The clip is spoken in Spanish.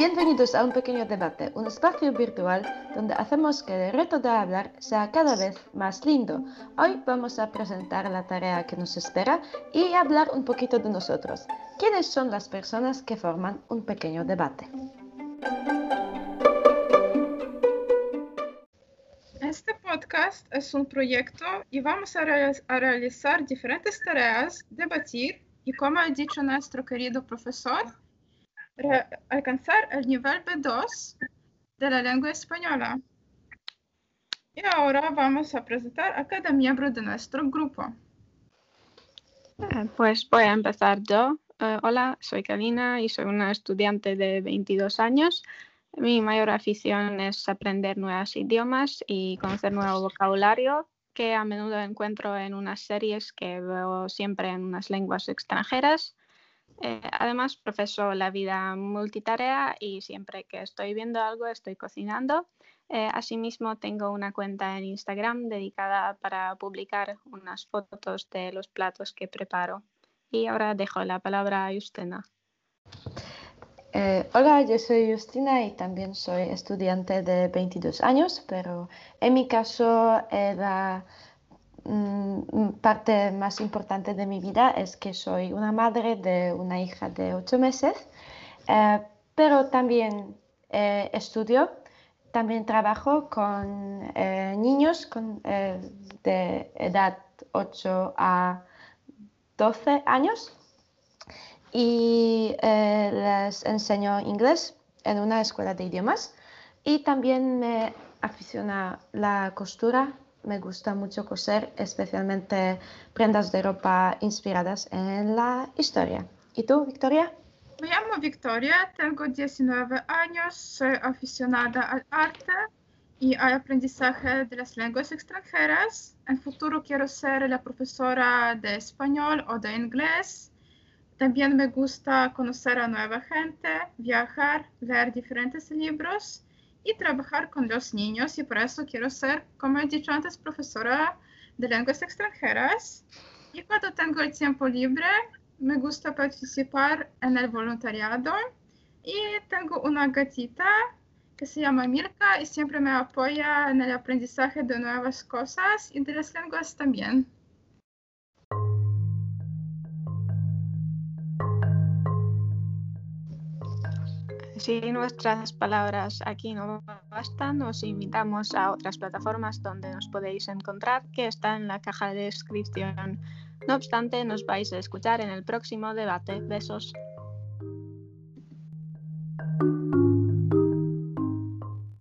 Bienvenidos a un pequeño debate, un espacio virtual donde hacemos que el reto de hablar sea cada vez más lindo. Hoy vamos a presentar la tarea que nos espera y hablar un poquito de nosotros. ¿Quiénes son las personas que forman un pequeño debate? Este podcast es un proyecto y vamos a, realizar diferentes tareas, debatir y, como ha dicho nuestro querido profesor, alcanzar el nivel B2 de la lengua española. Y ahora vamos a presentar a cada miembro de nuestro grupo. Eh, pues voy a empezar yo. Eh, hola, soy Kalina y soy una estudiante de 22 años. Mi mayor afición es aprender nuevos idiomas y conocer nuevo vocabulario que a menudo encuentro en unas series que veo siempre en unas lenguas extranjeras eh, además, profeso la vida multitarea y siempre que estoy viendo algo estoy cocinando. Eh, asimismo, tengo una cuenta en Instagram dedicada para publicar unas fotos de los platos que preparo. Y ahora dejo la palabra a Justina. Eh, hola, yo soy Justina y también soy estudiante de 22 años, pero en mi caso era Mm, parte más importante de mi vida es que soy una madre de una hija de ocho meses, eh, pero también eh, estudio, también trabajo con eh, niños con, de edad 8 a 12 años y les enseño inglés en una escuela de idiomas y también me aficiona la costura me gusta mucho coser, especialmente prendas de ropa inspiradas en la historia. ¿Y tú, Victoria? Me llamo Victoria, tengo 19 años, soy aficionada al arte y al aprendizaje de las lenguas extranjeras. En futuro quiero ser la profesora de español o de inglés. También me gusta conocer a nueva gente, viajar, leer diferentes libros y trabajar con los niños y por eso quiero ser, como he dicho antes, profesora de lenguas extranjeras. Y cuando tengo el tiempo libre, me gusta participar en el voluntariado y tengo una gatita que se llama Mirka y siempre me apoya en el aprendizaje de nuevas cosas y de las lenguas también. Si nuestras palabras aquí no bastan, os invitamos a otras plataformas donde nos podéis encontrar, que está en la caja de descripción. No obstante, nos vais a escuchar en el próximo debate. Besos.